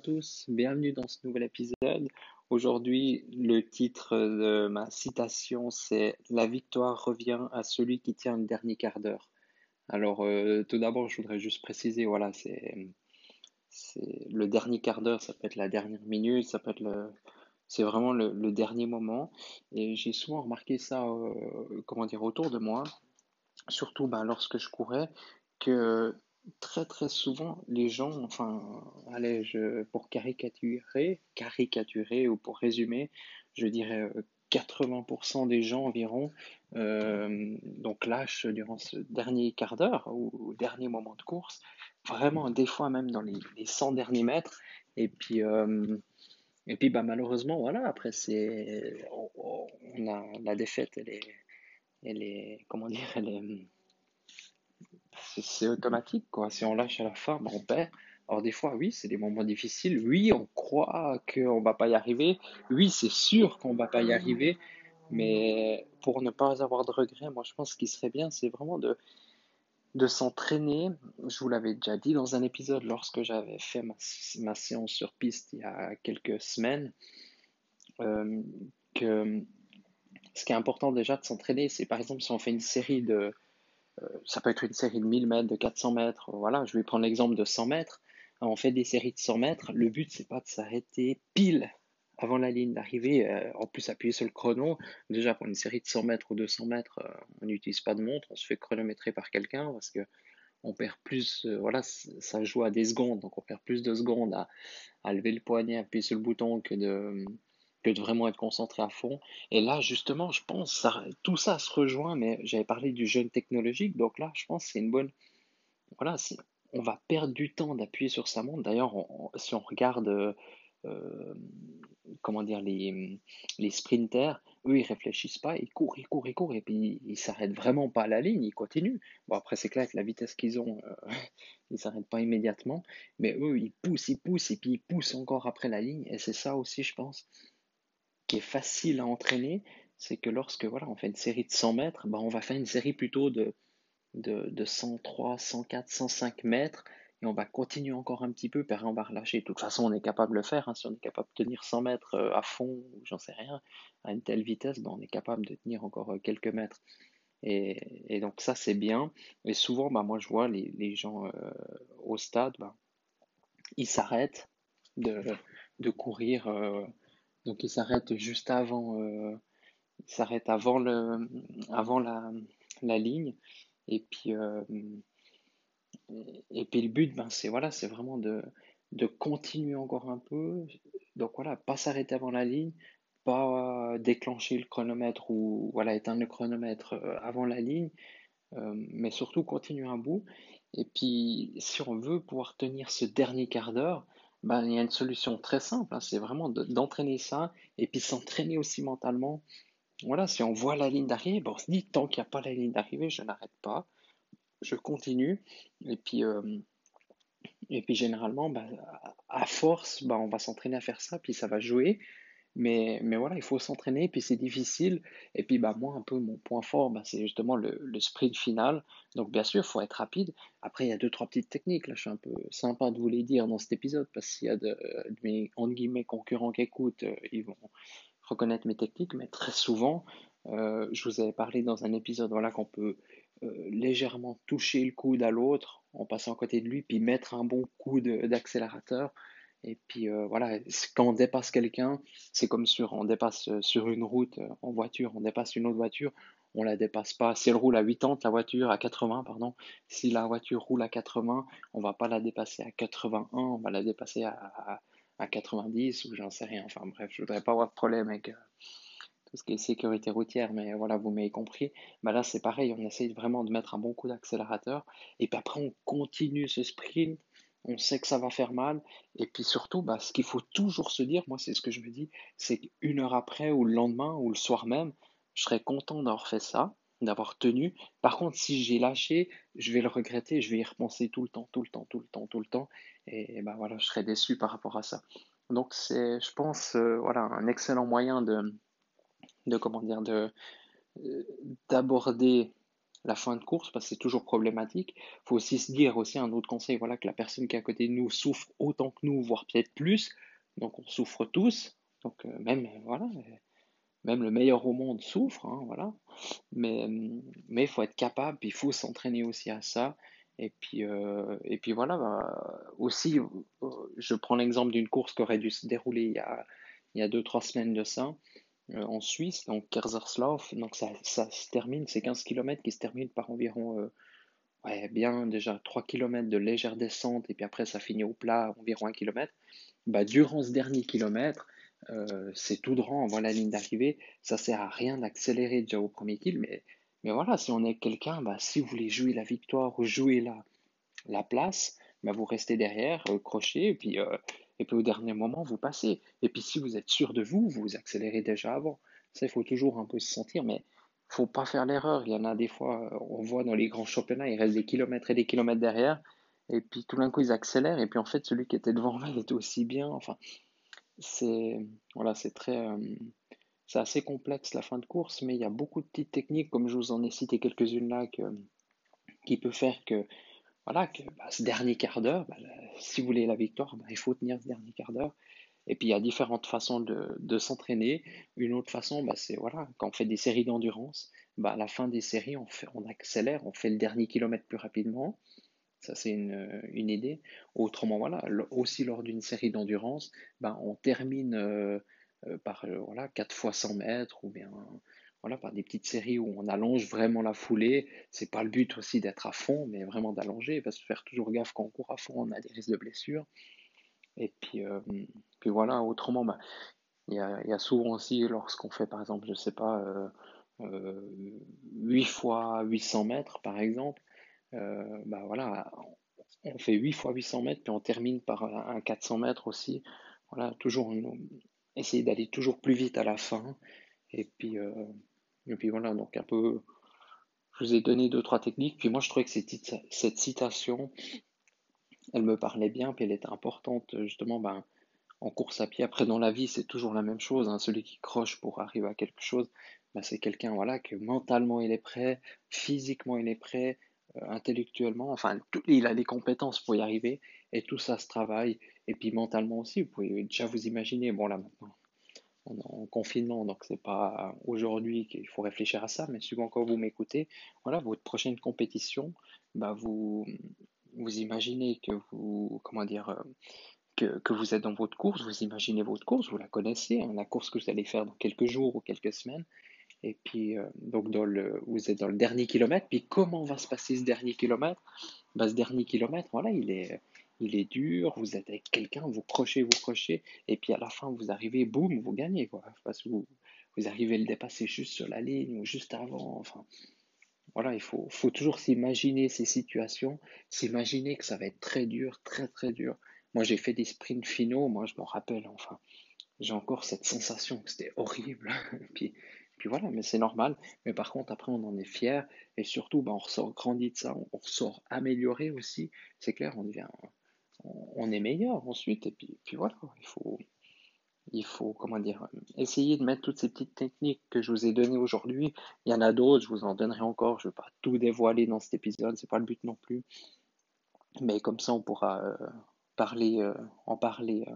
Tous, bienvenue dans ce nouvel épisode. Aujourd'hui, le titre de ma citation, c'est La victoire revient à celui qui tient le dernier quart d'heure. Alors, euh, tout d'abord, je voudrais juste préciser, voilà, c'est le dernier quart d'heure, ça peut être la dernière minute, ça peut être le, c'est vraiment le, dernier moment. Et j'ai souvent remarqué ça, euh, comment dire, autour de moi, surtout ben, lorsque je courais, que très très souvent les gens, enfin, allez, pour caricaturer, caricaturer ou pour résumer, je dirais 80% euh, des gens environ euh, donc lâchent durant ce dernier quart d'heure ou, dernier moment de course, vraiment des fois même dans les, les 100 derniers mètres. Et puis, euh, et puis bah, malheureusement, voilà, après, c'est, on, a, la défaite, elle est, elle est, comment dire, elle est, c'est automatique, quoi. Si on lâche à la fin, bah, on perd. Alors des fois, oui, c'est des moments difficiles. Oui, on croit qu'on va pas y arriver. Oui, c'est sûr qu'on va pas y arriver. Mais pour ne pas avoir de regrets, moi je pense qu'il serait bien, c'est vraiment de, de s'entraîner. Je vous l'avais déjà dit dans un épisode lorsque j'avais fait ma, ma, séance sur piste il y a quelques semaines, euh, que ce qui est important déjà de s'entraîner, c'est par exemple si on fait une série de, ça peut être une série de 1000 mètres, de 400 mètres, voilà, je vais prendre l'exemple de 100 mètres, on fait des séries de 100 mètres, le but c'est pas de s'arrêter pile avant la ligne d'arrivée, euh, en plus appuyer sur le chrono. Déjà pour une série de 100 mètres ou 200 mètres, euh, on n'utilise pas de montre, on se fait chronométrer par quelqu'un parce que on perd plus, voilà, ça joue à des secondes, donc on perd plus de secondes à, à lever le poignet, appuyer sur le bouton que de, que de vraiment être concentré à fond. Et là, justement, je pense, ça, tout ça se rejoint, mais j'avais parlé du jeûne technologique, donc là, je pense c'est une bonne... Voilà, on va perdre du temps d'appuyer sur sa montre. D'ailleurs, si on regarde, euh, comment dire, les, les sprinters, eux, ils réfléchissent pas, ils courent, ils courent, ils courent, et puis ils s'arrêtent vraiment pas à la ligne, ils continuent. Bon, après, c'est clair que la vitesse qu'ils ont, euh, ils s'arrêtent pas immédiatement, mais eux, ils poussent, ils poussent, et puis ils poussent encore après la ligne, et c'est ça aussi, je pense, qui est facile à entraîner, c'est que lorsque voilà, on fait une série de 100 mètres, ben, on va faire une série plutôt de, de, de 103, 104, 105 mètres, et on va continuer encore un petit peu, puis on va relâcher. De toute façon, on est capable de le faire, hein. si on est capable de tenir 100 mètres euh, à fond, j'en sais rien, à une telle vitesse, ben, on est capable de tenir encore euh, quelques mètres. Et, donc ça, c'est bien. Et souvent, ben, moi, je vois les, les gens euh, au stade, ben, ils s'arrêtent de, de courir donc il s'arrête juste avant, euh, la, ligne. Et puis, euh, et puis le but, ben c'est voilà, c'est vraiment de, de continuer encore un peu. Donc voilà, pas s'arrêter avant la ligne, pas déclencher le chronomètre ou voilà éteindre le chronomètre euh, avant la ligne, mais surtout continuer un bout. Et puis si on veut pouvoir tenir ce dernier quart d'heure, ben, il y a une solution très simple, hein, c'est vraiment d'entraîner ça et puis s'entraîner aussi mentalement. Voilà, si on voit la ligne d'arrivée, bon, on se dit tant qu'il n'y a pas la ligne d'arrivée, je n'arrête pas, je continue. Et puis, euh, et puis généralement, ben, à force, ben, on va s'entraîner à faire ça, puis ça va jouer. Mais, mais voilà, il faut s'entraîner, puis c'est difficile. Et puis bah, moi, un peu mon point fort, bah, c'est justement le, le, sprint final. Donc bien sûr, il faut être rapide. Après, il y a deux, trois petites techniques. Là, je suis un peu sympa de vous les dire dans cet épisode, parce qu'il y a de, mes guillemets, concurrents qui écoutent, euh, ils vont reconnaître mes techniques. Mais très souvent, euh, je vous avais parlé dans un épisode voilà, qu'on peut euh, légèrement toucher le coude à l'autre en passant à côté de lui, puis mettre un bon coup d'accélérateur. Et puis euh, voilà, quand on dépasse quelqu'un, c'est comme sur, on dépasse euh, sur une route euh, en voiture, on dépasse une autre voiture, on la dépasse pas. Si elle roule à 80, la voiture à 80, pardon, si la voiture roule à 80, on va pas la dépasser à 81, on va la dépasser à, à, 90 ou j'en sais rien. Enfin bref, je voudrais pas avoir de problème avec tout ce qui est sécurité routière, mais voilà, vous m'avez compris. Bah là, c'est pareil, on essaye vraiment de mettre un bon coup d'accélérateur et puis après, on continue ce sprint on sait que ça va faire mal. Et puis surtout, bah, ce qu'il faut toujours se dire, moi c'est ce que je me dis, c'est qu'une heure après ou le lendemain ou le soir même, je serais content d'avoir fait ça, d'avoir tenu. Par contre, si j'ai lâché, je vais le regretter, je vais y repenser tout le temps, tout le temps, tout le temps, tout le temps. Et, bah voilà, je serais déçu par rapport à ça. Donc c'est, je pense, euh, voilà, un excellent moyen de, de comment dire, de euh, d'aborder la fin de course parce que c'est toujours problématique. Il faut aussi se dire aussi un autre conseil, voilà, que la personne qui est à côté de nous souffre autant que nous, voire peut-être plus. Donc on souffre tous. Donc euh, même voilà, même le meilleur au monde souffre, hein, voilà. Mais mais il faut être capable, il faut s'entraîner aussi à ça. Et puis euh, et puis voilà, bah, aussi je prends l'exemple d'une course qui aurait dû se dérouler il y a il y a deux trois semaines de ça. Euh, en Suisse, donc Kaiserslautern. Donc ça, ça se termine, c'est 15 km qui se terminent par environ, euh, ouais, bien déjà 3 km de légère descente et puis après ça finit au plat, environ 1 km. Bah, durant ce dernier kilomètre, euh, c'est tout droit, voit la ligne d'arrivée, ça sert à rien d'accélérer déjà au premier kill, mais, mais voilà, si on est quelqu'un, bah, si vous voulez jouer la victoire ou jouer la, la place, bah, vous restez derrière, crochet, et puis et puis au dernier moment, vous passez. Et puis si vous êtes sûr de vous, vous accélérez déjà avant. Ça, il faut toujours un peu se sentir, mais il faut pas faire l'erreur. Il y en a des fois, on voit dans les grands championnats, il reste des kilomètres et des kilomètres derrière, et puis tout d'un coup, ils accélèrent, et puis en fait, celui qui était devant là, il était aussi bien. Enfin, c'est voilà, c'est très, euh, c'est assez complexe la fin de course, mais il y a beaucoup de petites techniques, comme je vous en ai cité quelques-unes là, qui peut faire que voilà, que bah, ce dernier quart d'heure, bah, si vous voulez la victoire, bah, il faut tenir ce dernier quart d'heure. Et puis il y a différentes façons de, s'entraîner. Une autre façon, c'est voilà, quand on fait des séries d'endurance, à la fin des séries, on, accélère, on fait le dernier kilomètre plus rapidement. Ça, c'est une, idée. Autrement, voilà, aussi lors d'une série d'endurance, on termine euh, euh, par euh, voilà, 4 fois 100 mètres ou bien voilà, par des petites séries où on allonge vraiment la foulée. C'est pas le but aussi d'être à fond, mais vraiment d'allonger, parce que faire toujours gaffe quand on court à fond, on a des risques de blessure. Et puis, euh, puis voilà, autrement, bah, il y, a, y, a, souvent aussi, lorsqu'on fait par exemple, je sais pas, euh, euh, 8 fois 800 mètres par exemple, euh, bah voilà, on fait 8 fois 800 mètres, puis on termine par un 400 mètres aussi. Voilà, toujours essayer d'aller toujours plus vite à la fin. Et puis, euh, et puis voilà, donc un peu, je vous ai donné deux, trois techniques. Puis moi, je trouvais que cette, citation, elle me parlait bien, puis elle était importante justement ben, en course à pied. Après, dans la vie, c'est toujours la même chose. Hein. Celui qui croche pour arriver à quelque chose, ben, c'est quelqu'un voilà, que mentalement il est prêt, physiquement il est prêt, euh, intellectuellement, enfin, il a les compétences pour y arriver. Et tout ça se travaille. Et puis mentalement aussi, vous pouvez déjà vous imaginer, bon là maintenant, en confinement, donc c'est pas aujourd'hui qu'il faut réfléchir à ça, mais souvent quand vous m'écoutez, voilà, votre prochaine compétition, bah vous, vous imaginez que vous, comment dire, euh, que, que, vous êtes dans votre course, vous imaginez votre course, vous la connaissez, hein, la course que vous allez faire dans quelques jours ou quelques semaines, et puis euh, donc dans le, vous êtes dans le dernier kilomètre, puis comment va se passer ce dernier kilomètre? Bah, Ce dernier kilomètre, voilà, il est, il est dur, vous êtes avec quelqu'un, vous crochez, vous crochez, et puis à la fin, vous arrivez, boum, vous gagnez, quoi. Parce que vous, vous arrivez à le dépasser juste sur la ligne ou juste avant, enfin. Voilà, il faut, faut toujours s'imaginer ces situations, s'imaginer que ça va être très dur, très très dur. Moi, j'ai fait des sprints finaux, moi, je m'en rappelle, enfin. J'ai encore cette sensation que c'était horrible. puis, puis voilà, mais c'est normal. Mais par contre, après, on en est fier. Et surtout, ben, on ressort grandi de ça, on ressort amélioré aussi. C'est clair, on devient on est meilleur ensuite. Et puis, voilà, il faut, essayer de mettre toutes ces petites techniques que je vous ai données aujourd'hui. Il y en a d'autres, je vous en donnerai encore. Je ne vais pas tout dévoiler dans cet épisode, c'est pas le but non plus. Mais comme ça, on pourra euh, parler, euh, en parler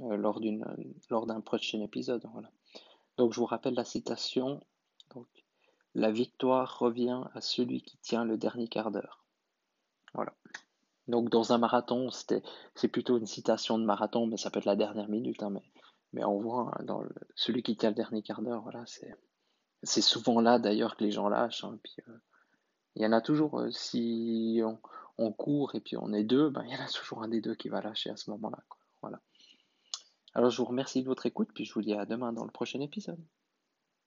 euh, lors d'un prochain épisode. Donc, je vous rappelle la citation. La victoire revient à celui qui tient le dernier quart d'heure. Voilà. Donc dans un marathon, c'est plutôt une citation de marathon, mais ça peut être la dernière minute. Hein, mais, mais on voit hein, celui qui tient le dernier quart d'heure, voilà, c'est, souvent là d'ailleurs que les gens lâchent. Hein, puis, euh, il y en a toujours, euh, si on, on, court et puis on est deux, ben, il y en a toujours un des deux qui va lâcher à ce moment-là. Voilà. Alors je vous remercie de votre écoute, puis je vous dis à demain dans le prochain épisode.